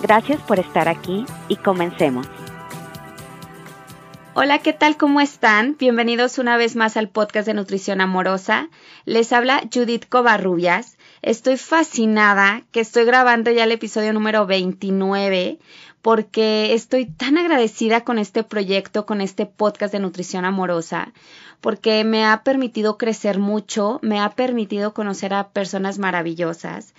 Gracias por estar aquí y comencemos. Hola, ¿qué tal? ¿Cómo están? Bienvenidos una vez más al podcast de Nutrición Amorosa. Les habla Judith Covarrubias. Estoy fascinada que estoy grabando ya el episodio número 29 porque estoy tan agradecida con este proyecto, con este podcast de nutrición amorosa, porque me ha permitido crecer mucho, me ha permitido conocer a personas maravillosas.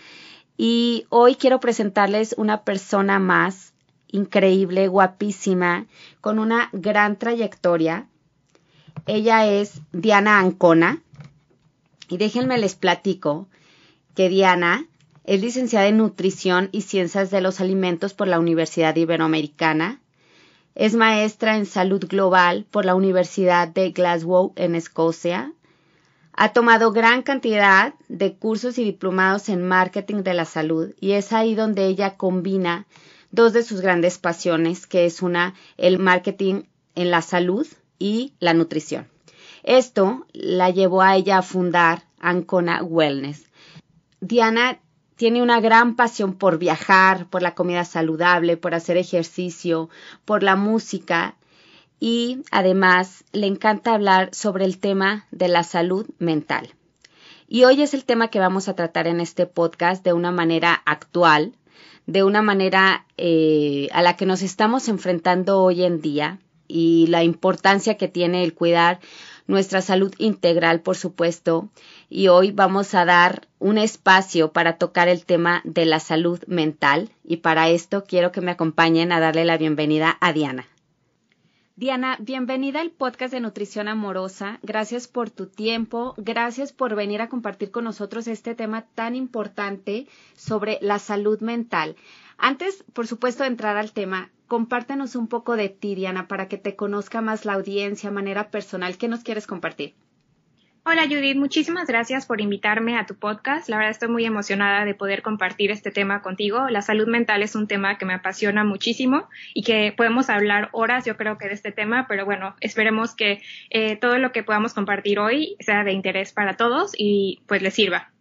Y hoy quiero presentarles una persona más increíble, guapísima, con una gran trayectoria. Ella es Diana Ancona. Y déjenme les platico que Diana es licenciada en Nutrición y Ciencias de los Alimentos por la Universidad Iberoamericana. Es maestra en Salud Global por la Universidad de Glasgow en Escocia. Ha tomado gran cantidad de cursos y diplomados en marketing de la salud y es ahí donde ella combina dos de sus grandes pasiones, que es una, el marketing en la salud y la nutrición. Esto la llevó a ella a fundar Ancona Wellness. Diana tiene una gran pasión por viajar, por la comida saludable, por hacer ejercicio, por la música y además le encanta hablar sobre el tema de la salud mental. Y hoy es el tema que vamos a tratar en este podcast de una manera actual, de una manera eh, a la que nos estamos enfrentando hoy en día y la importancia que tiene el cuidar nuestra salud integral, por supuesto, y hoy vamos a dar un espacio para tocar el tema de la salud mental y para esto quiero que me acompañen a darle la bienvenida a Diana. Diana, bienvenida al podcast de Nutrición Amorosa. Gracias por tu tiempo, gracias por venir a compartir con nosotros este tema tan importante sobre la salud mental. Antes, por supuesto, de entrar al tema, compártenos un poco de ti, Diana, para que te conozca más la audiencia, manera personal. ¿Qué nos quieres compartir? Hola Judith, muchísimas gracias por invitarme a tu podcast. La verdad estoy muy emocionada de poder compartir este tema contigo. La salud mental es un tema que me apasiona muchísimo y que podemos hablar horas, yo creo que de este tema, pero bueno, esperemos que eh, todo lo que podamos compartir hoy sea de interés para todos y pues les sirva.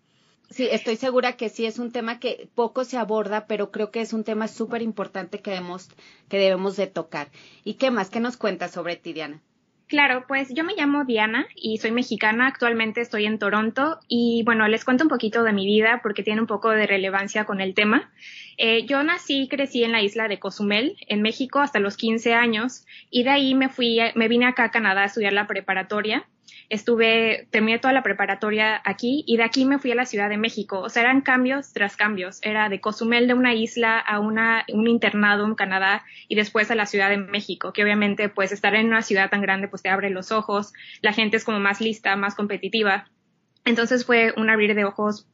Sí, estoy segura que sí es un tema que poco se aborda, pero creo que es un tema súper importante que debemos, que debemos de tocar. ¿Y qué más? ¿Qué nos cuentas sobre ti, Diana? Claro, pues yo me llamo Diana y soy mexicana. Actualmente estoy en Toronto y bueno, les cuento un poquito de mi vida porque tiene un poco de relevancia con el tema. Eh, yo nací y crecí en la isla de Cozumel, en México, hasta los 15 años y de ahí me fui, me vine acá a Canadá a estudiar la preparatoria estuve, terminé toda la preparatoria aquí y de aquí me fui a la Ciudad de México. O sea, eran cambios tras cambios. Era de Cozumel de una isla a una, un internado en Canadá y después a la Ciudad de México, que obviamente pues estar en una ciudad tan grande pues te abre los ojos, la gente es como más lista, más competitiva. Entonces fue un abrir de ojos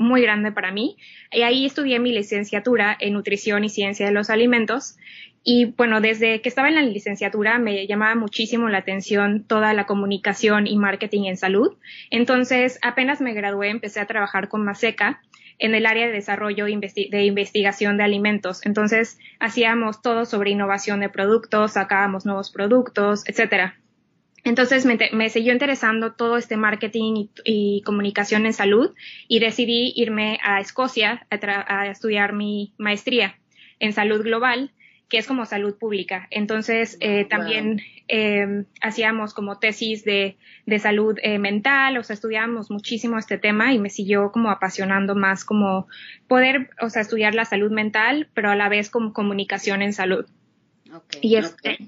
muy grande para mí. Y ahí estudié mi licenciatura en nutrición y ciencia de los alimentos y bueno, desde que estaba en la licenciatura me llamaba muchísimo la atención toda la comunicación y marketing en salud. Entonces, apenas me gradué, empecé a trabajar con Maseca en el área de desarrollo de investigación de alimentos. Entonces, hacíamos todo sobre innovación de productos, sacábamos nuevos productos, etcétera. Entonces me, me, siguió interesando todo este marketing y, comunicación en salud y decidí irme a Escocia a estudiar mi maestría en salud global que es como salud pública. Entonces, eh, también eh, hacíamos como tesis de, de salud eh, mental, o sea, estudiábamos muchísimo este tema y me siguió como apasionando más como poder, o sea, estudiar la salud mental, pero a la vez como comunicación en salud. Y, este,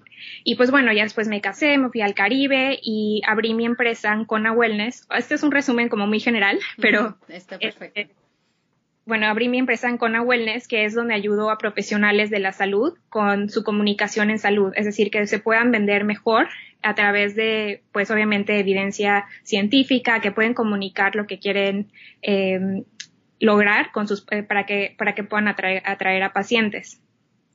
y pues bueno, ya después me casé, me fui al Caribe y abrí mi empresa Ancona Wellness. Este es un resumen como muy general, pero Está perfecto. Este, bueno, abrí mi empresa en Cona Wellness, que es donde ayudo a profesionales de la salud con su comunicación en salud, es decir, que se puedan vender mejor a través de, pues obviamente, evidencia científica, que pueden comunicar lo que quieren eh, lograr con sus, eh, para, que, para que puedan atraer, atraer a pacientes.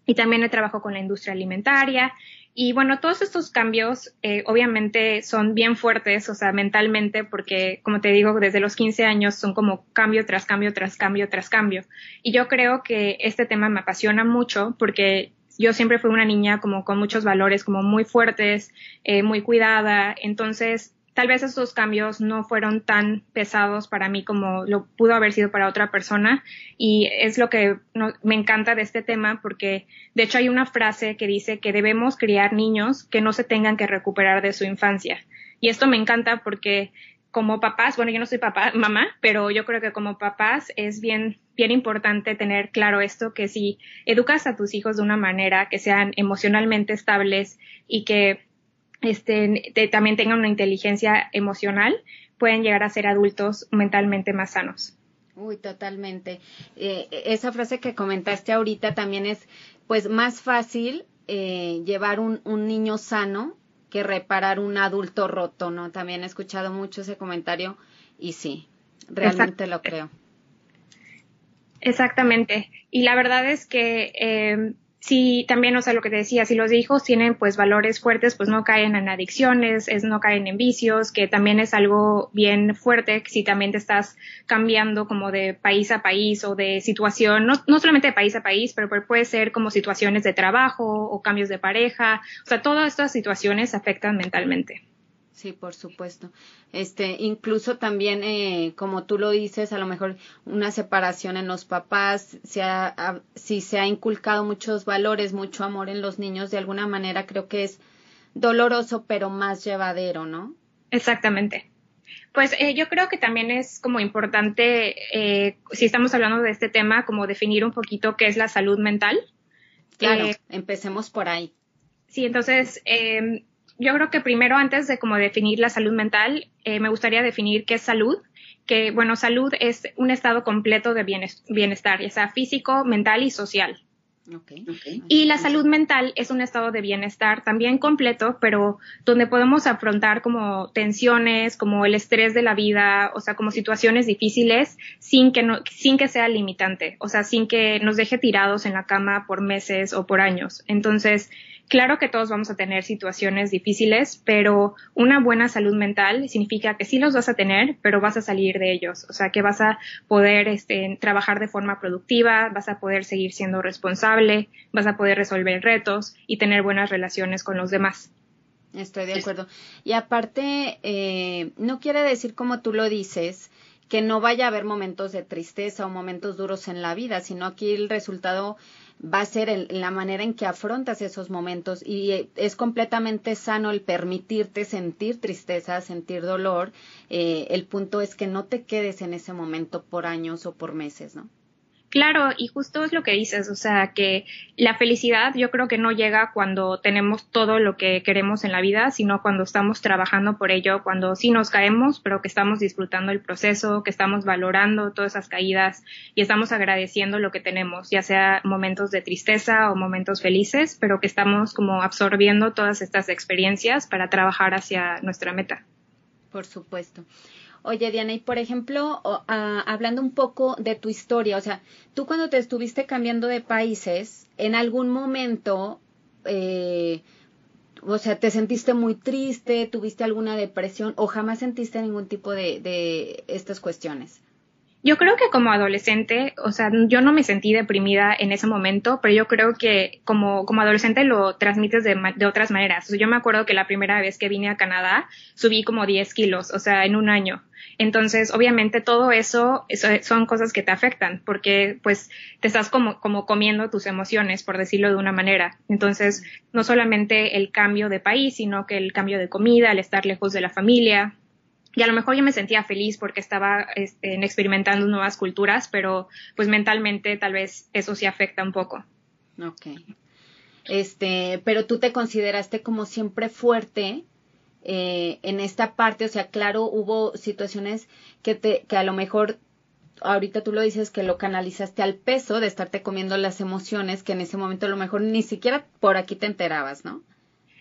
Y también trabajo con la industria alimentaria. Y bueno, todos estos cambios eh, obviamente son bien fuertes, o sea, mentalmente, porque como te digo, desde los 15 años son como cambio tras cambio, tras cambio, tras cambio. Y yo creo que este tema me apasiona mucho porque yo siempre fui una niña como con muchos valores, como muy fuertes, eh, muy cuidada. Entonces, tal vez esos cambios no fueron tan pesados para mí como lo pudo haber sido para otra persona. Y es lo que me encanta de este tema porque de hecho hay una frase que dice que debemos criar niños que no se tengan que recuperar de su infancia. Y esto me encanta porque como papás, bueno, yo no soy papá, mamá, pero yo creo que como papás es bien, bien importante tener claro esto, que si educas a tus hijos de una manera que sean emocionalmente estables y que este, también tengan una inteligencia emocional, pueden llegar a ser adultos mentalmente más sanos. Uy, totalmente. Eh, esa frase que comentaste ahorita también es, pues, más fácil eh, llevar un, un, niño sano que reparar un adulto roto, ¿no? También he escuchado mucho ese comentario y sí, realmente lo creo. Exactamente. Y la verdad es que eh, sí, también, o sea, lo que te decía, si los hijos tienen pues valores fuertes, pues no caen en adicciones, es, no caen en vicios, que también es algo bien fuerte si también te estás cambiando como de país a país o de situación, no, no solamente de país a país, pero puede ser como situaciones de trabajo o cambios de pareja, o sea, todas estas situaciones afectan mentalmente. Sí, por supuesto. Este, incluso también, eh, como tú lo dices, a lo mejor una separación en los papás, se ha, si se ha inculcado muchos valores, mucho amor en los niños, de alguna manera creo que es doloroso, pero más llevadero, ¿no? Exactamente. Pues eh, yo creo que también es como importante, eh, si estamos hablando de este tema, como definir un poquito qué es la salud mental. Claro, eh, empecemos por ahí. Sí, entonces, eh, yo creo que primero, antes de como definir la salud mental, eh, me gustaría definir qué es salud. Que, bueno, salud es un estado completo de bienestar, ya sea físico, mental y social. Y la salud mental es un estado de bienestar también completo, pero donde podemos afrontar como tensiones, como el estrés de la vida, o sea, como situaciones difíciles sin que no, sin que sea limitante, o sea, sin que nos deje tirados en la cama por meses o por años. Entonces, Claro que todos vamos a tener situaciones difíciles, pero una buena salud mental significa que sí los vas a tener, pero vas a salir de ellos. O sea, que vas a poder este, trabajar de forma productiva, vas a poder seguir siendo responsable, vas a poder resolver retos y tener buenas relaciones con los demás. Estoy de acuerdo. Y aparte, eh, no quiere decir como tú lo dices, que no vaya a haber momentos de tristeza o momentos duros en la vida, sino aquí el resultado va a ser en la manera en que afrontas esos momentos y eh, es completamente sano el permitirte sentir tristeza, sentir dolor. Eh, el punto es que no te quedes en ese momento por años o por meses, ¿no? Claro, y justo es lo que dices, o sea, que la felicidad yo creo que no llega cuando tenemos todo lo que queremos en la vida, sino cuando estamos trabajando por ello, cuando sí nos caemos, pero que estamos disfrutando el proceso, que estamos valorando todas esas caídas y estamos agradeciendo lo que tenemos, ya sea momentos de tristeza o momentos felices, pero que estamos como absorbiendo todas estas experiencias para trabajar hacia nuestra meta. Por supuesto. Oye, Diana, y por ejemplo, hablando un poco de tu historia, o sea, tú cuando te estuviste cambiando de países, en algún momento, eh, o sea, te sentiste muy triste, tuviste alguna depresión o jamás sentiste ningún tipo de, de estas cuestiones. Yo creo que como adolescente, o sea, yo no me sentí deprimida en ese momento, pero yo creo que como, como adolescente lo transmites de, de otras maneras. yo me acuerdo que la primera vez que vine a Canadá subí como 10 kilos, o sea, en un año. Entonces, obviamente todo eso, eso, son cosas que te afectan porque pues te estás como, como comiendo tus emociones, por decirlo de una manera. Entonces, no solamente el cambio de país, sino que el cambio de comida, el estar lejos de la familia, y a lo mejor yo me sentía feliz porque estaba este, experimentando nuevas culturas, pero pues mentalmente tal vez eso sí afecta un poco. Ok. Este, pero tú te consideraste como siempre fuerte eh, en esta parte, o sea, claro, hubo situaciones que te, que a lo mejor ahorita tú lo dices que lo canalizaste al peso de estarte comiendo las emociones que en ese momento a lo mejor ni siquiera por aquí te enterabas, ¿no?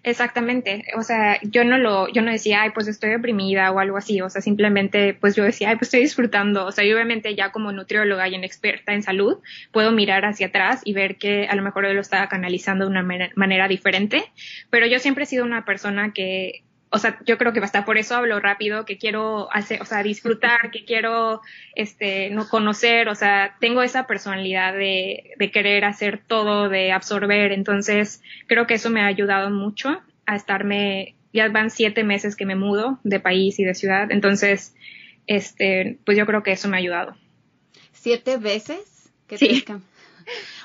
Exactamente, o sea, yo no lo, yo no decía, ay, pues estoy deprimida o algo así, o sea, simplemente, pues yo decía, ay, pues estoy disfrutando, o sea, y obviamente ya como nutrióloga y en experta en salud, puedo mirar hacia atrás y ver que a lo mejor yo lo estaba canalizando de una manera diferente, pero yo siempre he sido una persona que o sea, yo creo que hasta por eso hablo rápido, que quiero hacer, o sea, disfrutar, que quiero, este, no conocer, o sea, tengo esa personalidad de, de querer hacer todo, de absorber, entonces creo que eso me ha ayudado mucho a estarme, ya van siete meses que me mudo de país y de ciudad, entonces, este, pues yo creo que eso me ha ayudado. ¿Siete veces? sí.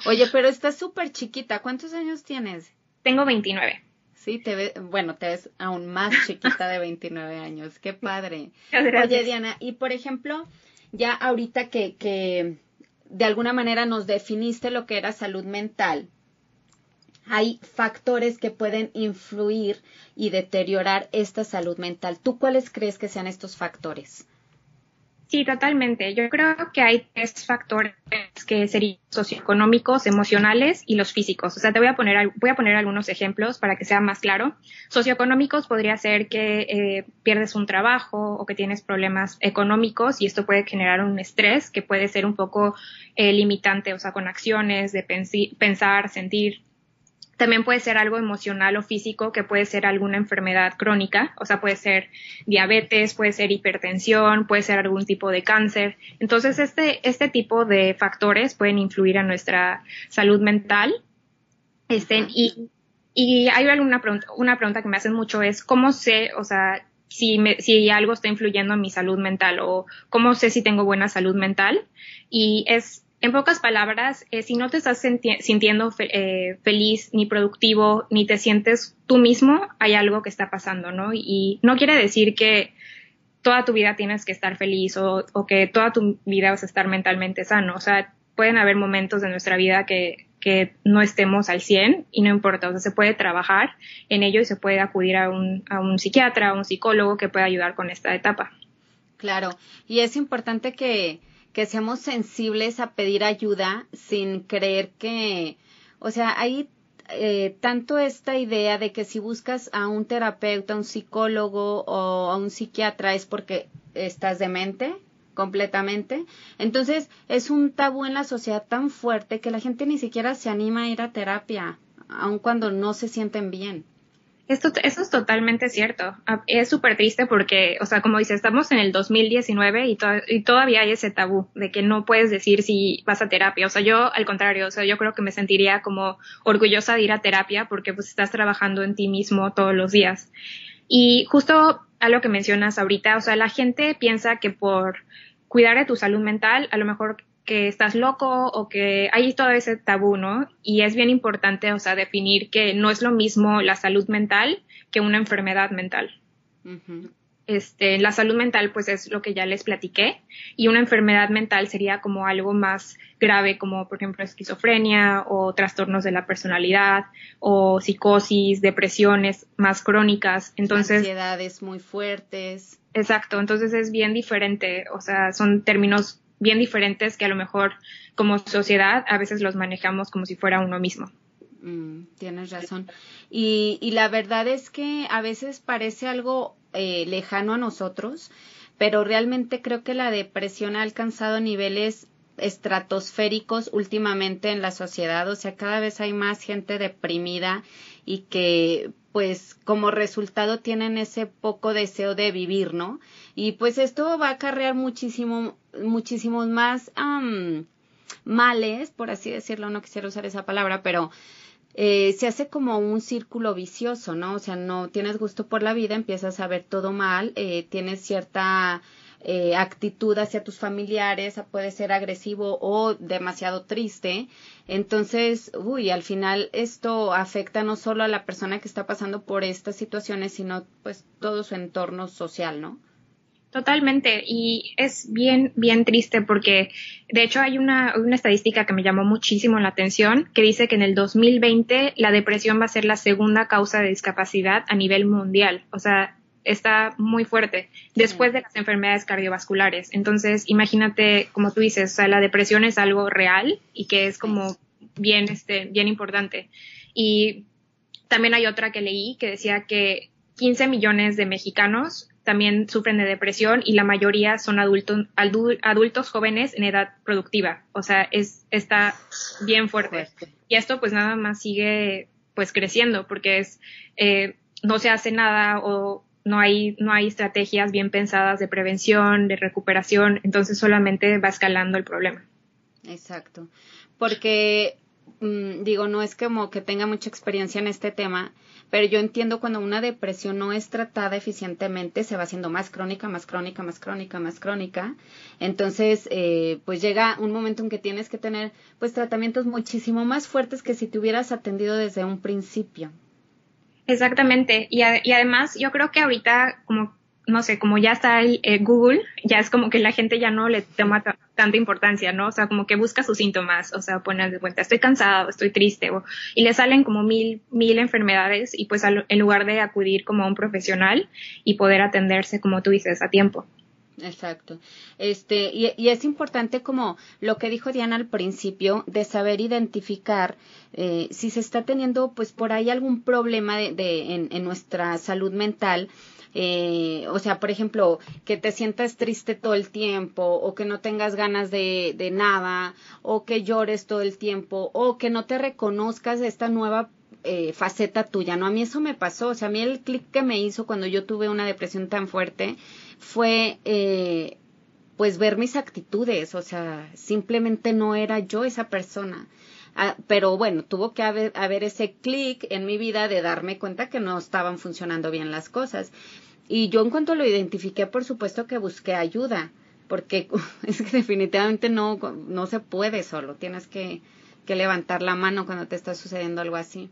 Oye, pero estás súper chiquita, ¿cuántos años tienes? Tengo 29. Sí, te ve, bueno, te ves aún más chiquita de 29 años. Qué padre. Oye, Diana, y por ejemplo, ya ahorita que, que de alguna manera nos definiste lo que era salud mental, hay factores que pueden influir y deteriorar esta salud mental. ¿Tú cuáles crees que sean estos factores? Sí, totalmente. Yo creo que hay tres factores que serían socioeconómicos, emocionales y los físicos. O sea, te voy a poner, voy a poner algunos ejemplos para que sea más claro. Socioeconómicos podría ser que eh, pierdes un trabajo o que tienes problemas económicos y esto puede generar un estrés que puede ser un poco eh, limitante, o sea, con acciones de pensar, sentir también puede ser algo emocional o físico, que puede ser alguna enfermedad crónica, o sea, puede ser diabetes, puede ser hipertensión, puede ser algún tipo de cáncer. Entonces, este, este tipo de factores pueden influir en nuestra salud mental. Este, y, y hay alguna pregunta, una pregunta que me hacen mucho es, ¿cómo sé, o sea, si, me, si algo está influyendo en mi salud mental o cómo sé si tengo buena salud mental? Y es en pocas palabras, eh, si no te estás sintiendo eh, feliz ni productivo, ni te sientes tú mismo, hay algo que está pasando, ¿no? Y no quiere decir que toda tu vida tienes que estar feliz o, que toda tu vida vas a estar mentalmente sano. O sea, pueden haber momentos de nuestra vida que, que no estemos al 100 y no importa, o sea, se puede trabajar en ello y se puede acudir a un, a un psiquiatra, a un psicólogo que pueda ayudar con esta etapa. Claro, y es importante que, que seamos sensibles a pedir ayuda sin creer que, o sea, hay eh, tanto esta idea de que si buscas a un terapeuta, a un psicólogo o a un psiquiatra es porque estás demente completamente. Entonces es un tabú en la sociedad tan fuerte que la gente ni siquiera se anima a ir a terapia, aun cuando no se sienten bien. Esto, eso es totalmente cierto. Ah, es súper triste porque, o sea, como dice, estamos en el 2019 y, y todavía hay ese tabú de que no puedes decir si vas a terapia. O sea, yo al contrario, o sea, yo creo que me sentiría como orgullosa de ir a terapia porque pues estás trabajando en ti mismo todos los días. Y justo a lo que mencionas ahorita, o sea, la gente piensa que por cuidar de tu salud mental, a lo mejor que estás loco o que hay todo ese tabú, ¿no? Y es bien importante, o sea, definir que no es lo mismo la salud mental que una enfermedad mental. Este, la salud mental, pues es lo que ya les platiqué, y una enfermedad mental sería como algo más grave, como por ejemplo esquizofrenia o trastornos de la personalidad o psicosis, depresiones más crónicas. Entonces, ansiedades muy fuertes. Exacto, entonces es bien diferente, o sea, son términos bien diferentes que a lo mejor como sociedad a veces los manejamos como si fuera uno mismo. Mm, tienes razón. Y, y, la verdad es que a veces parece algo eh, lejano a nosotros, pero realmente creo que la depresión ha alcanzado niveles estratosféricos últimamente en la sociedad, o sea, cada vez hay más gente deprimida y que pues como resultado tienen ese poco deseo de vivir, ¿no? Y pues esto va a acarrear muchísimo, muchísimos más males, por así decirlo, no quisiera usar esa palabra, pero eh, se hace como un círculo vicioso, ¿no? O sea, no tienes gusto por la vida, empiezas a ver todo mal, eh, tienes cierta eh, actitud hacia tus familiares, puede ser agresivo o demasiado triste. Entonces, uy, al final esto afecta no solo a la persona que está pasando por estas situaciones, sino pues todo su entorno social, ¿no? Totalmente, y es bien, bien triste porque de hecho hay una, una estadística que me llamó muchísimo la atención que dice que en el 2020 la depresión va a ser la segunda causa de discapacidad a nivel mundial. O sea, está muy fuerte después de las enfermedades cardiovasculares. Entonces, imagínate, como tú dices, o sea, la depresión es algo real y que es como bien, este, bien importante. Y también hay otra que leí que decía que 15 millones de mexicanos también sufren de depresión y la mayoría son adultos, adultos jóvenes en edad productiva. O sea, es, está bien fuerte. Y esto pues nada más sigue pues creciendo porque es, eh, no se hace nada o no hay, no hay estrategias bien pensadas de prevención, de recuperación, entonces solamente va escalando el problema. Exacto. Porque, mm, digo, no es como que tenga mucha experiencia en este tema, pero yo entiendo cuando una depresión no es tratada eficientemente, se va haciendo más crónica, más crónica, más crónica, más crónica. Entonces, eh, pues llega un momento en que tienes que tener, pues, tratamientos muchísimo más fuertes que si te hubieras atendido desde un principio. Exactamente. Y, y además, yo creo que ahorita, como no sé, como ya está el, eh, Google, ya es como que la gente ya no le toma tanta importancia, ¿no? O sea, como que busca sus síntomas, o sea, pone de cuenta, estoy cansado, estoy triste, o, y le salen como mil, mil enfermedades, y pues en lugar de acudir como a un profesional y poder atenderse, como tú dices, a tiempo. Exacto. Este, y, y, es importante como lo que dijo Diana al principio, de saber identificar eh, si se está teniendo pues por ahí algún problema de, de en, en, nuestra salud mental eh, o sea, por ejemplo, que te sientas triste todo el tiempo, o que no tengas ganas de, de nada, o que llores todo el tiempo, o que no te reconozcas esta nueva eh, faceta tuya, ¿no? A mí eso me pasó, o sea, a mí el clic que me hizo cuando yo tuve una depresión tan fuerte fue, eh, pues, ver mis actitudes, o sea, simplemente no era yo esa persona. Ah, pero bueno, tuvo que haber, haber ese clic en mi vida de darme cuenta que no estaban funcionando bien las cosas. Y yo en cuanto lo identifiqué, por supuesto que busqué ayuda, porque es que definitivamente no, no se puede solo, tienes que, que levantar la mano cuando te está sucediendo algo así.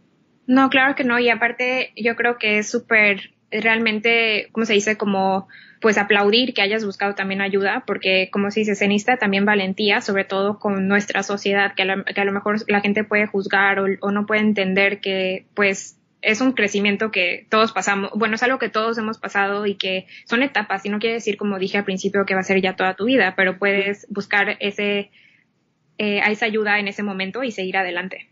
No, claro que no, y aparte yo creo que es súper realmente, ¿cómo se dice? Como pues aplaudir que hayas buscado también ayuda, porque como se dice, se necesita también valentía, sobre todo con nuestra sociedad, que a lo, que a lo mejor la gente puede juzgar o, o, no puede entender que pues es un crecimiento que todos pasamos, bueno, es algo que todos hemos pasado y que son etapas, y no quiere decir, como dije al principio, que va a ser ya toda tu vida, pero puedes buscar ese, eh, esa ayuda en ese momento y seguir adelante.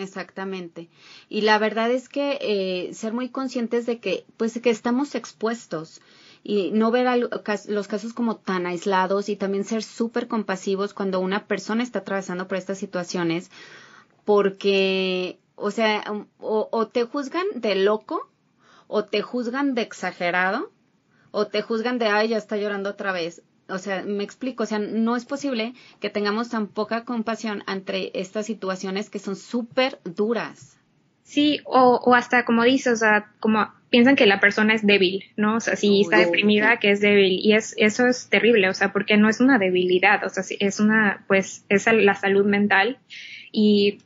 Exactamente. Y la verdad es que eh, ser muy conscientes de que, pues, que estamos expuestos y no ver los casos como tan aislados y también ser súper compasivos cuando una persona está atravesando por estas situaciones, porque, o sea, o, o te juzgan de loco, o te juzgan de exagerado, o te juzgan de, ay, ya está llorando otra vez o sea, me explico, o sea, no es posible que tengamos tan poca compasión entre estas situaciones que son súper duras. Sí, o, o hasta como dices, o sea, como piensan que la persona es débil, ¿no? O sea, si está deprimida, que es débil. Y es, eso es terrible, o sea, porque no es una debilidad, o sea, es una, pues, es la salud mental. Y,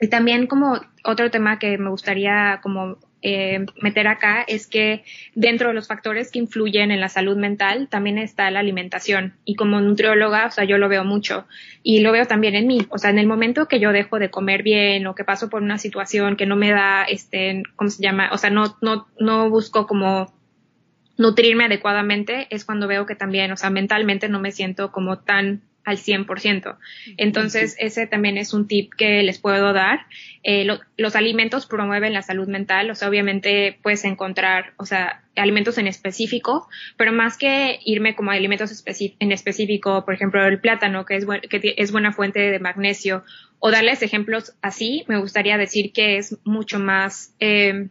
y también como otro tema que me gustaría como eh, meter acá es que dentro de los factores que influyen en la salud mental también está la alimentación. Y como nutrióloga, o sea, yo lo veo mucho y lo veo también en mí. O sea, en el momento que yo dejo de comer bien o que paso por una situación que no me da, este, ¿cómo se llama? O sea, no, no, no busco como nutrirme adecuadamente, es cuando veo que también, o sea, mentalmente no me siento como tan al 100%. Entonces, ese también es un tip que les puedo dar. Eh, los alimentos promueven la salud mental, o sea, obviamente puedes encontrar, o sea, alimentos en específico, pero más que irme como a alimentos en específico, por ejemplo, el plátano, que es, que es buena fuente de magnesio, o darles ejemplos así, me gustaría decir que es mucho más... Eh,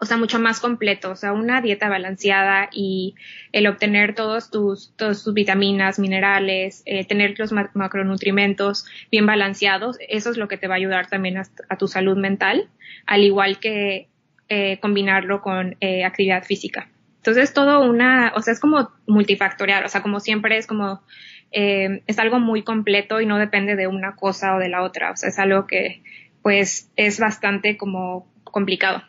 o sea, mucho más completo, o sea, una dieta balanceada y el obtener todos tus, todos tus vitaminas, minerales, eh, tener los macronutrimentos bien balanceados, eso es lo que te va a ayudar también a, tu salud mental, al igual que eh, combinarlo con eh, actividad física. Entonces, todo una, o sea, es como multifactorial, o sea, como siempre es como, eh, es algo muy completo y no depende de una cosa o de la otra, o sea, es algo que, pues, es bastante como complicado.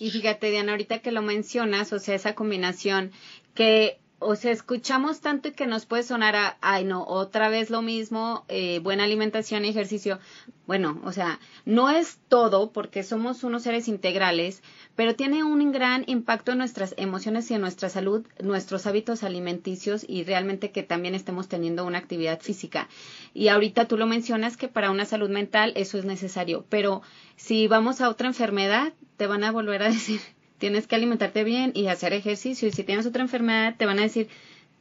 Y fíjate, Diana, ahorita que lo mencionas, o sea, esa combinación que o sea, escuchamos tanto y que nos puede sonar a, ay, no, otra vez lo mismo, eh, buena alimentación y ejercicio. Bueno, o sea, no es todo porque somos unos seres integrales, pero tiene un gran impacto en nuestras emociones y en nuestra salud, nuestros hábitos alimenticios y realmente que también estemos teniendo una actividad física. Y ahorita tú lo mencionas que para una salud mental eso es necesario, pero si vamos a otra enfermedad, te van a volver a decir, tienes que alimentarte bien y hacer ejercicio. Y si tienes otra enfermedad, te van a decir,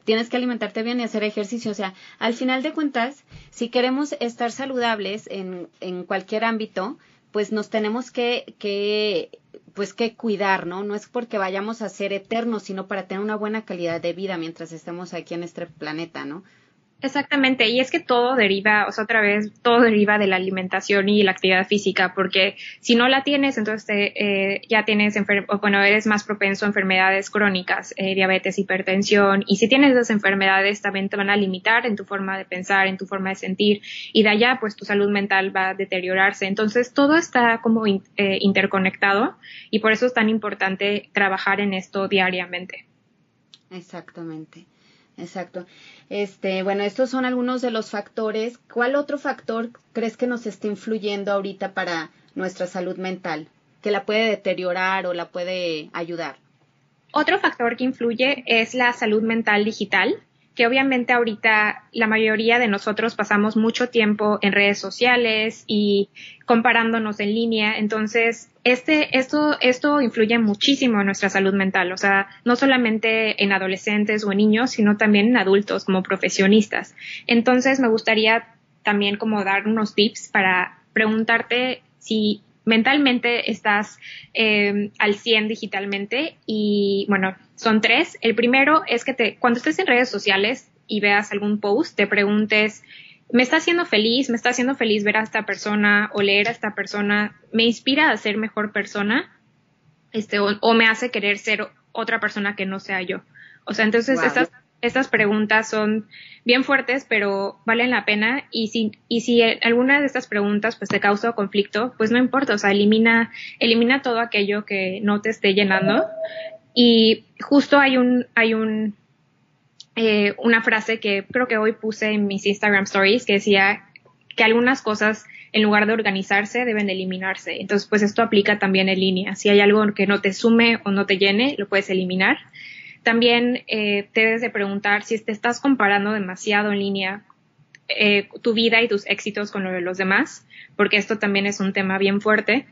tienes que alimentarte bien y hacer ejercicio. O sea, al final de cuentas, si queremos estar saludables en, en cualquier ámbito, pues nos tenemos que, que, pues que cuidar, ¿no? No es porque vayamos a ser eternos, sino para tener una buena calidad de vida mientras estemos aquí en este planeta, ¿no? Exactamente, y es que todo deriva, o sea, otra vez, todo deriva de la alimentación y la actividad física, porque si no la tienes, entonces eh, ya tienes, o bueno, eres más propenso a enfermedades crónicas, eh, diabetes, hipertensión, y si tienes esas enfermedades también te van a limitar en tu forma de pensar, en tu forma de sentir, y de allá, pues tu salud mental va a deteriorarse. Entonces, todo está como eh, interconectado, y por eso es tan importante trabajar en esto diariamente. Exactamente. Exacto. Este, bueno, estos son algunos de los factores. ¿Cuál otro factor crees que nos está influyendo ahorita para nuestra salud mental? Que la puede deteriorar o la puede ayudar. Otro factor que influye es la salud mental digital que obviamente ahorita la mayoría de nosotros pasamos mucho tiempo en redes sociales y comparándonos en línea, entonces este, esto, esto influye muchísimo en nuestra salud mental, o sea, no solamente en adolescentes o en niños, sino también en adultos como profesionistas. Entonces me gustaría también como dar unos tips para preguntarte si mentalmente estás eh, al 100 digitalmente y bueno, son tres. El primero es que te, cuando estés en redes sociales y veas algún post, te preguntes, ¿me está haciendo feliz? ¿Me está haciendo feliz ver a esta persona o leer a esta persona? ¿Me inspira a ser mejor persona? Este, o, me hace querer ser otra persona que no sea yo. O sea, entonces estas, estas preguntas son bien fuertes, pero valen la pena. Y si, y si alguna de estas preguntas pues te causa conflicto, pues no importa, o sea, elimina, elimina todo aquello que no te esté llenando y justo hay un, hay un, eh, una frase que creo que hoy puse en mis Instagram stories que decía que algunas cosas en lugar de organizarse deben eliminarse. Entonces, pues esto aplica también en línea. Si hay algo que no te sume o no te llene, lo puedes eliminar. También eh, te debes de preguntar si te estás comparando demasiado en línea eh, tu vida y tus éxitos con lo de los demás, porque esto también es un tema bien fuerte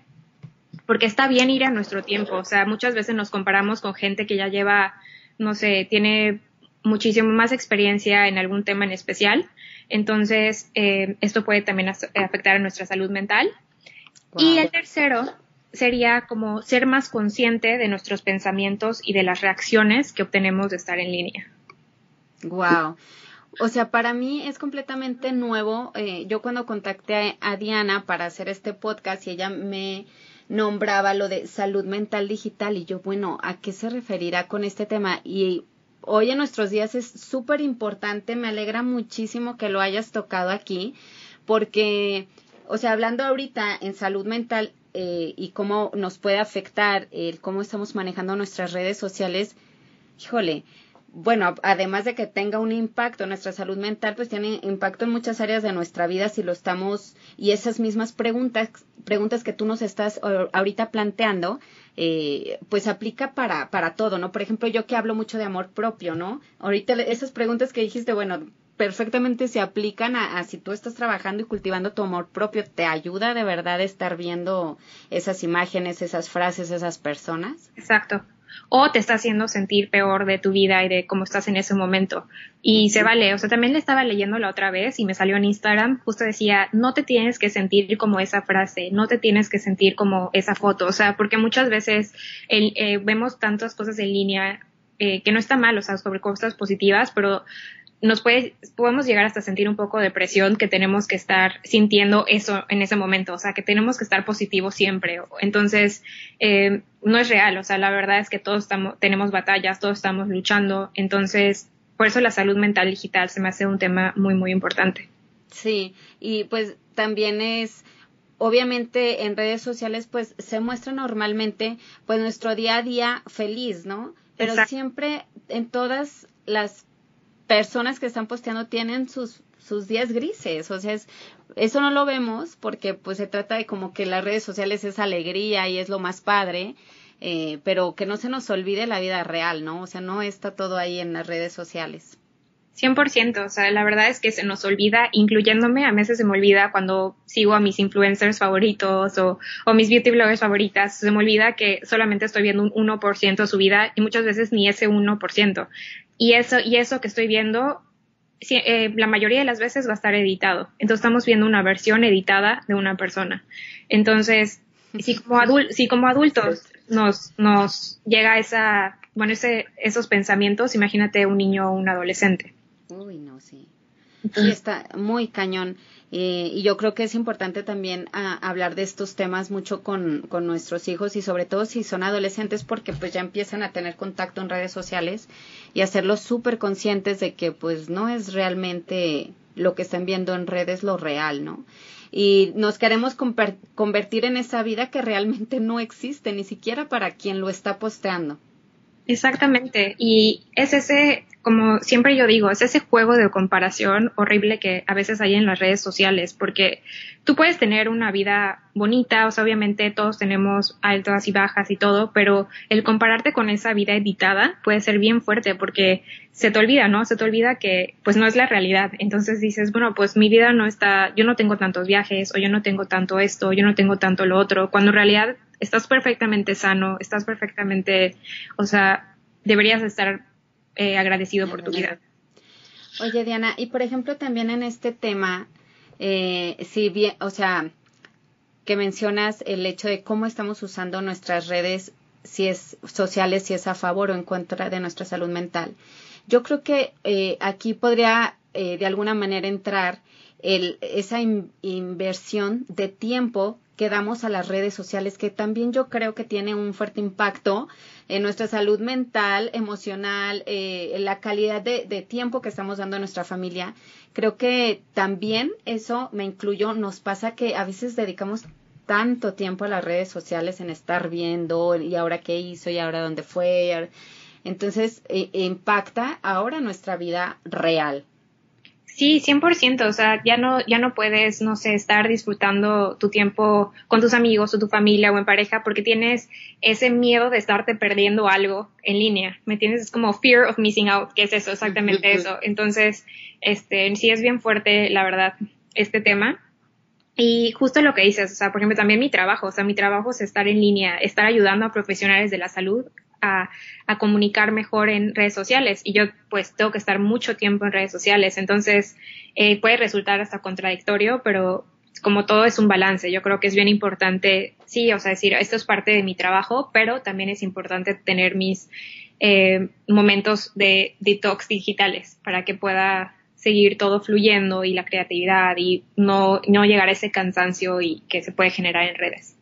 porque está bien ir a nuestro tiempo. O sea, muchas veces nos comparamos con gente que ya lleva, no sé, tiene muchísimo más experiencia en algún tema en especial. Entonces, eh, esto puede también afectar a nuestra salud mental. Y el tercero sería como ser más consciente de nuestros pensamientos y de las reacciones que obtenemos de estar en línea. Wow. O sea, para mí es completamente nuevo. Eh, yo cuando contacté a Diana para hacer este podcast y ella me nombraba lo de salud mental digital y yo, bueno, ¿a qué se referirá con este tema? Y hoy en nuestros días es súper importante, me alegra muchísimo que lo hayas tocado aquí, porque, o sea, hablando ahorita en salud mental eh, y cómo nos puede afectar el cómo estamos manejando nuestras redes sociales, híjole, bueno, además de que tenga un impacto en nuestra salud mental, pues tiene impacto en muchas áreas de nuestra vida si lo estamos y esas mismas preguntas, preguntas que tú nos estás ahorita planteando, eh, pues aplica para, para todo, ¿no? Por ejemplo, yo que hablo mucho de amor propio, ¿no? Ahorita esas preguntas que dijiste, bueno, perfectamente se aplican a, a, si tú estás trabajando y cultivando tu amor propio, ¿te ayuda de verdad estar viendo esas imágenes, esas frases, esas personas? Exacto o te está haciendo sentir peor de tu vida y de cómo estás en ese momento. Y se vale, o sea, también le estaba leyendo la otra vez y me salió en Instagram, justo decía, no te tienes que sentir como esa frase, no te tienes que sentir como esa foto, o sea, porque muchas veces eh, vemos tantas cosas en línea eh, que no está mal, o sea, sobre cosas positivas, pero nos puede, podemos llegar hasta sentir un poco de presión que tenemos que estar sintiendo eso en ese momento, o sea, que tenemos que estar positivos siempre. Entonces, eh, no es real, o sea, la verdad es que todos estamos, tenemos batallas, todos estamos luchando, entonces, por eso la salud mental digital se me hace un tema muy, muy importante. Sí, y pues también es, obviamente en redes sociales pues se muestra normalmente pues nuestro día a día feliz, ¿no? Pero siempre en todas las personas que están posteando tienen sus sus días grises, o sea, eso no lo vemos porque pues se trata de como que las redes sociales es alegría y es lo más padre, eh, pero que no se nos olvide la vida real, ¿no? O sea, no está todo ahí en las redes sociales. 100%, o sea, la verdad es que se nos olvida, incluyéndome, a veces se me olvida cuando sigo a mis influencers favoritos o, o mis beauty bloggers favoritas, se me olvida que solamente estoy viendo un 1% de su vida y muchas veces ni ese 1%. Y eso, y eso que estoy viendo, eh, la mayoría de las veces va a estar editado. Entonces estamos viendo una versión editada de una persona. Entonces, si como, si como adultos nos, nos llega esa, bueno, ese, esos pensamientos, imagínate un niño o un adolescente. Uy, no, sí. Sí, está muy cañón. Eh, y yo creo que es importante también ah, hablar de estos temas mucho con, con, nuestros hijos y sobre todo si son adolescentes porque pues ya empiezan a tener contacto en redes sociales y hacerlos súper conscientes de que pues no es realmente lo que están viendo en redes lo real, ¿no? Y nos queremos convertir en esa vida que realmente no existe, ni siquiera para quien lo está posteando. Exactamente. Y es ese, como siempre yo digo, es ese juego de comparación horrible que a veces hay en las redes sociales, porque tú puedes tener una vida bonita, o sea, obviamente todos tenemos altas y bajas y todo, pero el compararte con esa vida editada puede ser bien fuerte porque se te olvida, ¿no? Se te olvida que pues no es la realidad. Entonces dices, bueno, pues mi vida no está, yo no tengo tantos viajes, o yo no tengo tanto esto, yo no tengo tanto lo otro, cuando en realidad estás perfectamente sano, estás perfectamente, o sea, deberías estar eh, agradecido por tu vida. Oye, Diana, y por ejemplo también en este tema, eh, si bien, o sea, que mencionas el hecho de cómo estamos usando nuestras redes, si es sociales, si es a favor o en contra de nuestra salud mental. Yo creo que eh, aquí podría de alguna manera entrar el, esa inversión de tiempo que damos a las redes sociales, que también yo creo que tiene un fuerte impacto en nuestra salud mental, emocional, eh, en la calidad de, de, tiempo que estamos dando a nuestra familia. Creo que también eso me incluyo, nos pasa que a veces dedicamos tanto tiempo a las redes sociales en estar viendo y ahora qué hizo y ahora dónde fue. Entonces, eh, impacta ahora nuestra vida real, Sí, 100%, o sea, ya no, ya no puedes, no sé, estar disfrutando tu tiempo con tus amigos o tu familia o en pareja porque tienes ese miedo de estarte perdiendo algo en línea, ¿me entiendes? Es como fear of missing out, que es eso, exactamente eso. Entonces, este, sí es bien fuerte, la verdad, este tema. Y justo lo que dices, o sea, por ejemplo, también mi trabajo, o sea, mi trabajo es estar en línea, estar ayudando a profesionales de la salud a, comunicar mejor en redes sociales y yo pues tengo que estar mucho tiempo en redes sociales, entonces eh, puede resultar hasta contradictorio, pero como todo es un balance, yo creo que es bien importante, sí, o sea, decir, esto es parte de mi trabajo, pero también es importante tener mis eh, momentos de detox digitales para que pueda seguir todo fluyendo y la creatividad y no, no llegar a ese cansancio y que se puede generar en redes.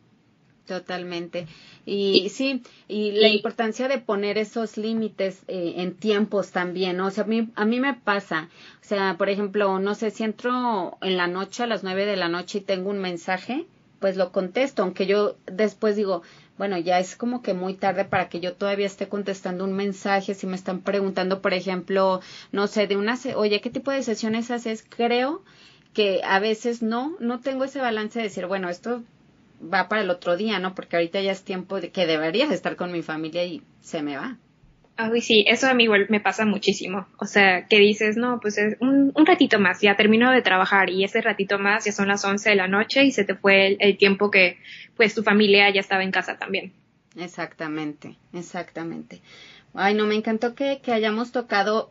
Totalmente. Y, sí, y la importancia de poner esos límites eh, en tiempos también, ¿no? O sea, a mí, a mí me pasa, o sea, por ejemplo, no sé, si entro en la noche, a las nueve de la noche y tengo un mensaje, pues lo contesto, aunque yo después digo, bueno, ya es como que muy tarde para que yo todavía esté contestando un mensaje, si me están preguntando, por ejemplo, no sé, de una, oye, ¿qué tipo de sesiones haces? Creo que a veces no, no tengo ese balance de decir, bueno, esto va para el otro día, ¿no? Porque ahorita ya es tiempo de que deberías estar con mi familia y se me va. Ah, sí, eso a mí igual me pasa muchísimo. O sea, que dices, no, pues es un, ratito más, ya termino de trabajar y ese ratito más ya son las 11 de la noche y se te fue el, tiempo que pues tu familia ya estaba en casa también. Exactamente, exactamente. Ay, no, me encantó que, que hayamos tocado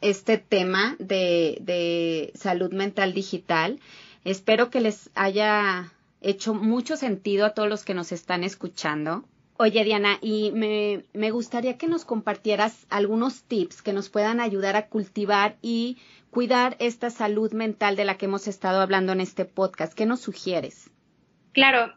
este tema de, de salud mental digital. Espero que les haya hecho mucho sentido a todos los que nos están escuchando. Oye, Diana, y me, me, gustaría que nos compartieras algunos tips que nos puedan ayudar a cultivar y cuidar esta salud mental de la que hemos estado hablando en este podcast. ¿Qué nos sugieres? Claro.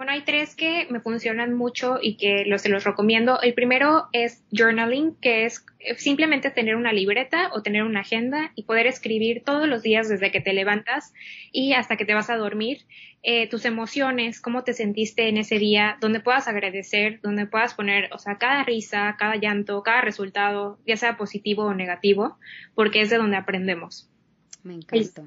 Bueno, hay tres que me funcionan mucho y que los, se los recomiendo. El primero es journaling, que es simplemente tener una libreta o tener una agenda y poder escribir todos los días desde que te levantas y hasta que te vas a dormir eh, tus emociones, cómo te sentiste en ese día, donde puedas agradecer, donde puedas poner, o sea, cada risa, cada llanto, cada resultado, ya sea positivo o negativo, porque es de donde aprendemos. Me encanta.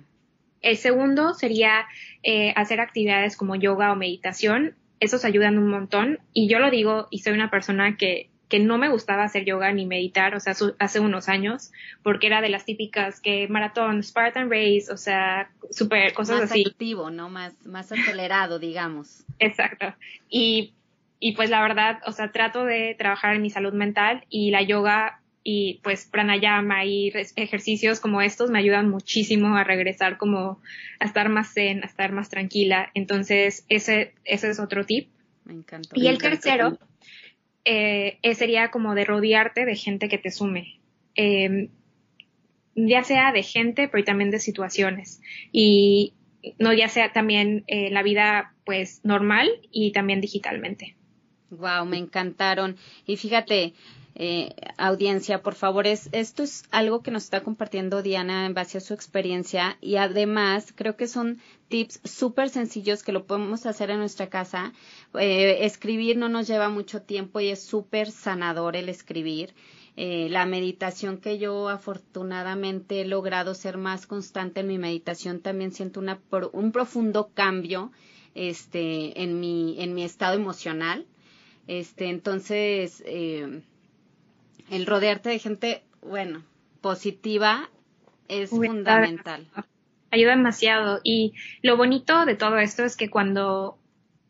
Segundo sería eh, hacer actividades como yoga o meditación. Esos ayudan un montón. Y yo lo digo y soy una persona que, que no me gustaba hacer yoga ni meditar, o sea, hace unos años, porque era de las típicas que maratón, Spartan Race, o sea, super cosas más así. activo, ¿no? Más, más acelerado, digamos. Exacto. Y, y pues la verdad, o sea, trato de trabajar en mi salud mental y la yoga y pues pranayama y ejercicios como estos me ayudan muchísimo a regresar como a estar más zen, a estar más tranquila. Entonces, ese, ese es otro tip. Me encanta. Y el tercero eh, sería como de rodearte de gente que te sume. Eh, ya sea de gente, pero también de situaciones. Y no ya sea también eh, la vida pues normal y también digitalmente. Wow, me encantaron. Y fíjate, eh, audiencia, por favor, es, esto es algo que nos está compartiendo Diana en base a su experiencia y además creo que son tips súper sencillos que lo podemos hacer en nuestra casa. Eh, escribir no nos lleva mucho tiempo y es súper sanador el escribir. Eh, la meditación que yo afortunadamente he logrado ser más constante en mi meditación también siento una, un profundo cambio este en mi en mi estado emocional este entonces eh, el rodearte de gente, bueno, positiva es fundamental. Ayuda demasiado. Y lo bonito de todo esto es que cuando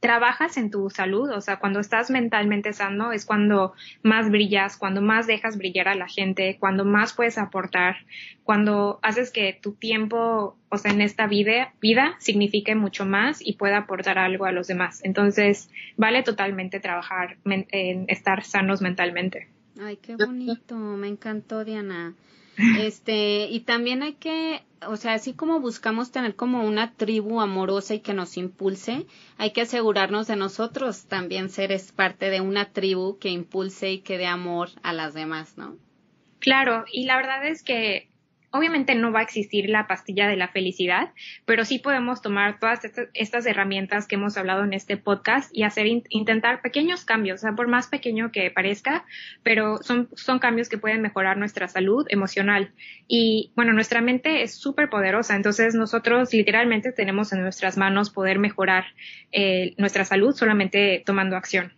trabajas en tu salud, o sea, cuando estás mentalmente sano, es cuando más brillas, cuando más dejas brillar a la gente, cuando más puedes aportar, cuando haces que tu tiempo, o sea, en esta vida, vida signifique mucho más y pueda aportar algo a los demás. Entonces, vale totalmente trabajar en estar sanos mentalmente. Ay, qué bonito, me encantó Diana. Este, y también hay que, o sea, así como buscamos tener como una tribu amorosa y que nos impulse, hay que asegurarnos de nosotros también ser parte de una tribu que impulse y que dé amor a las demás, ¿no? Claro, y la verdad es que Obviamente no va a existir la pastilla de la felicidad, pero sí podemos tomar todas estas, herramientas que hemos hablado en este podcast y hacer intentar pequeños cambios, o sea, por más pequeño que parezca, pero son, son cambios que pueden mejorar nuestra salud emocional. Y bueno, nuestra mente es súper poderosa, entonces nosotros literalmente tenemos en nuestras manos poder mejorar eh, nuestra salud solamente tomando acción.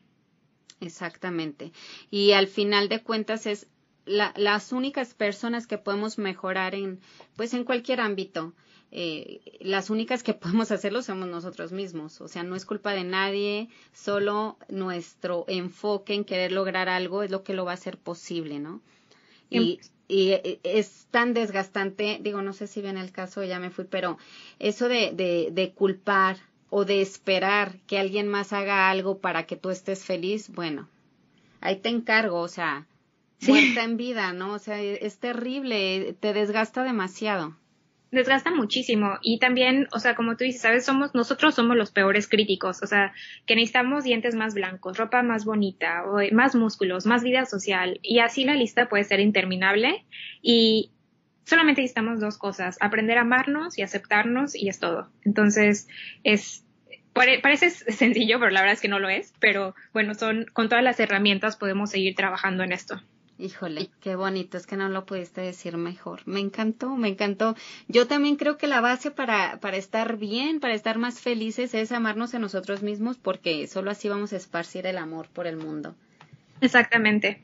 Exactamente. Y al final de cuentas es las únicas personas que podemos mejorar en, pues en cualquier ámbito, eh, las únicas que podemos hacerlo somos nosotros mismos. O sea, no es culpa de nadie, solo nuestro enfoque en querer lograr algo es lo que lo va a hacer posible, ¿no? Y, y eh, es tan desgastante, digo, no sé si ven el caso, ya me fui, pero eso de, de, de culpar o de esperar que alguien más haga algo para que tú estés feliz, bueno, ahí te encargo, o sea, muerta en vida, ¿no? O sea, es terrible, te desgasta demasiado. Desgasta muchísimo y también, o sea, como tú dices, sabes, somos nosotros somos los peores críticos, o sea, que necesitamos dientes más blancos, ropa más bonita, más músculos, más vida social y así la lista puede ser interminable y solamente necesitamos dos cosas, aprender a amarnos y aceptarnos y es todo. Entonces, es parece sencillo, pero la verdad es que no lo es, pero bueno, son con todas las herramientas podemos seguir trabajando en esto. Híjole, qué bonito, es que no lo pudiste decir mejor. Me encantó, me encantó. Yo también creo que la base para, para estar bien, para estar más felices es amarnos a nosotros mismos porque solo así vamos a esparcir el amor por el mundo. Exactamente.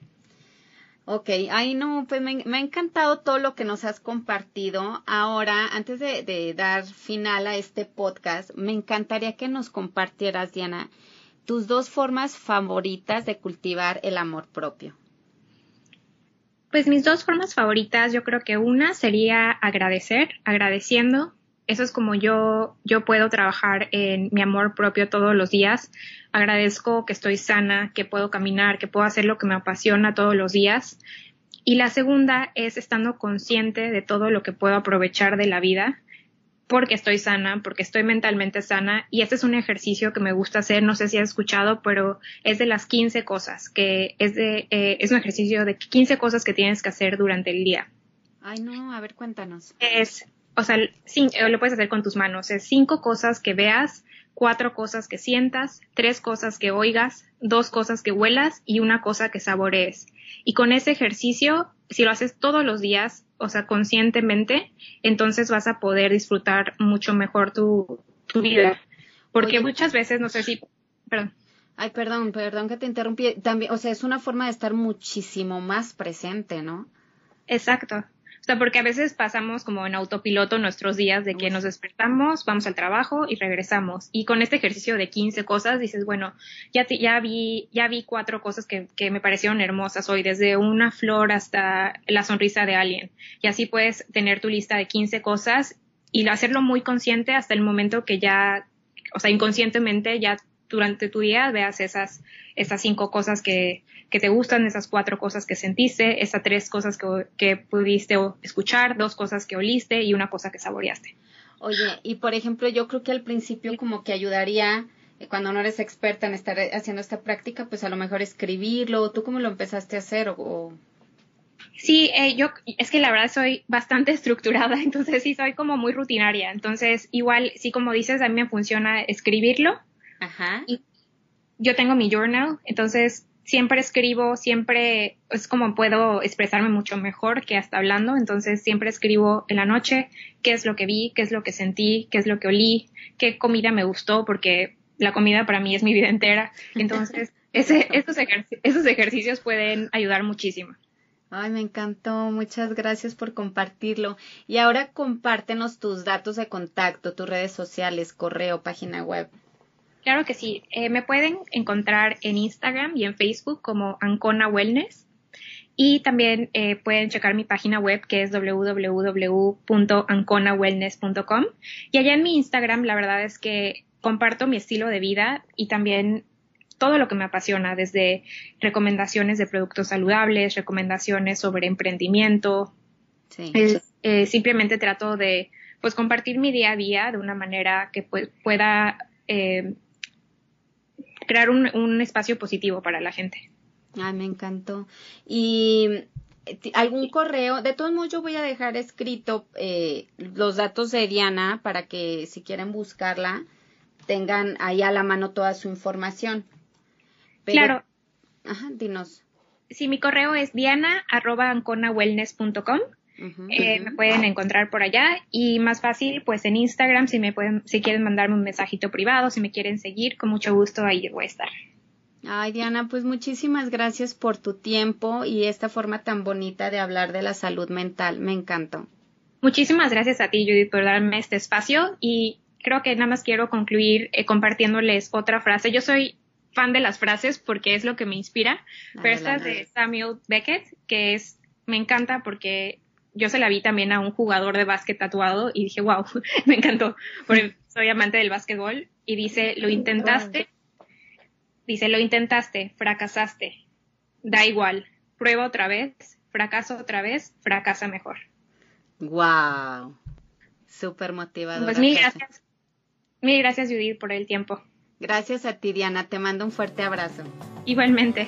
Ok, ay no, pues me, ha encantado todo lo que nos has compartido. Ahora, antes de, de dar final a este podcast, me encantaría que nos compartieras, Diana, tus dos formas favoritas de cultivar el amor propio. Pues mis dos formas favoritas, yo creo que una sería agradecer, agradeciendo. Eso es como yo, yo puedo trabajar en mi amor propio todos los días. Agradezco que estoy sana, que puedo caminar, que puedo hacer lo que me apasiona todos los días. Y la segunda es estando consciente de todo lo que puedo aprovechar de la vida porque estoy sana, porque estoy mentalmente sana. Y este es un ejercicio que me gusta hacer, no sé si has escuchado, pero es de las 15 cosas, que es, de, eh, es un ejercicio de 15 cosas que tienes que hacer durante el día. Ay, no, a ver, cuéntanos. Es, o sea, eh, lo puedes hacer con tus manos, es cinco cosas que veas, cuatro cosas que sientas, tres cosas que oigas, dos cosas que huelas y una cosa que saborees. Y con ese ejercicio, si lo haces todos los días, o sea, conscientemente, entonces vas a poder disfrutar mucho mejor tu, tu vida. Porque muchas veces, no sé si, perdón. Ay, perdón, perdón que te interrumpí. También, o sea, es una forma de estar muchísimo más presente, ¿no? Exacto. O sea, porque a veces pasamos como en autopiloto nuestros días de que nos despertamos, vamos al trabajo y regresamos. Y con este ejercicio de 15 cosas dices, bueno, ya, ya vi, ya vi cuatro cosas que, que me parecieron hermosas hoy, desde una flor hasta la sonrisa de alguien. Y así puedes tener tu lista de 15 cosas y hacerlo muy consciente hasta el momento que ya, o sea, inconscientemente ya durante tu día veas esas, esas cinco cosas que, que te gustan, esas cuatro cosas que sentiste, esas tres cosas que, que pudiste escuchar, dos cosas que oliste y una cosa que saboreaste. Oye, y por ejemplo, yo creo que al principio como que ayudaría eh, cuando no eres experta en estar haciendo esta práctica, pues a lo mejor escribirlo. ¿Tú cómo lo empezaste a hacer? O, Sí, eh, yo es que la verdad soy bastante estructurada, entonces sí soy como muy rutinaria. Entonces, igual, sí, como dices, a mí me funciona escribirlo Ajá. Y yo tengo mi journal, entonces siempre escribo, siempre es como puedo expresarme mucho mejor que hasta hablando, entonces siempre escribo en la noche qué es lo que vi, qué es lo que sentí, qué es lo que olí, qué comida me gustó, porque la comida para mí es mi vida entera. Entonces, ese, esos, esos ejercicios pueden ayudar muchísimo. Ay, me encantó. Muchas gracias por compartirlo. Y ahora compártenos tus datos de contacto, tus redes sociales, correo, página web. Claro que sí. Eh, me pueden encontrar en Instagram y en Facebook como Ancona Wellness. Y también eh, pueden checar mi página web que es www.anconawellness.com. Y allá en mi Instagram la verdad es que comparto mi estilo de vida y también todo lo que me apasiona, desde recomendaciones de productos saludables, recomendaciones sobre emprendimiento. Sí. Eh, simplemente trato de pues compartir mi día a día de una manera que pues, pueda crear un, espacio positivo para la gente. Ay, me encantó. Y algún correo, de todos modos yo voy a dejar escrito eh, los datos de Diana para que si quieren buscarla tengan ahí a la mano toda su información. claro. Ajá, dinos. Sí, mi correo es diana.anconawellness.com eh, me pueden encontrar por allá y más fácil pues en Instagram si me pueden si quieren mandarme un mensajito privado si me quieren seguir con mucho gusto ahí voy a estar Ay, Diana, pues muchísimas gracias por tu tiempo y esta forma tan bonita de hablar de la salud mental. Me encantó. Muchísimas gracias a ti, Judith, por darme este espacio y creo que nada más quiero concluir eh, compartiéndoles otra frase. Yo soy fan de las frases porque es lo que me inspira, pero esta es de Samuel Beckett, que es, me encanta porque yo se la vi también a un jugador de básquet tatuado y dije, wow, me encantó, porque soy amante del básquetbol y dice, lo intentaste, dice, lo intentaste, fracasaste, da igual, prueba otra vez, fracaso otra vez, fracasa mejor. Wow, súper motivador. Pues mil gracias, mil gracias Judith por el tiempo. Gracias a ti Diana, te mando un fuerte abrazo. Igualmente.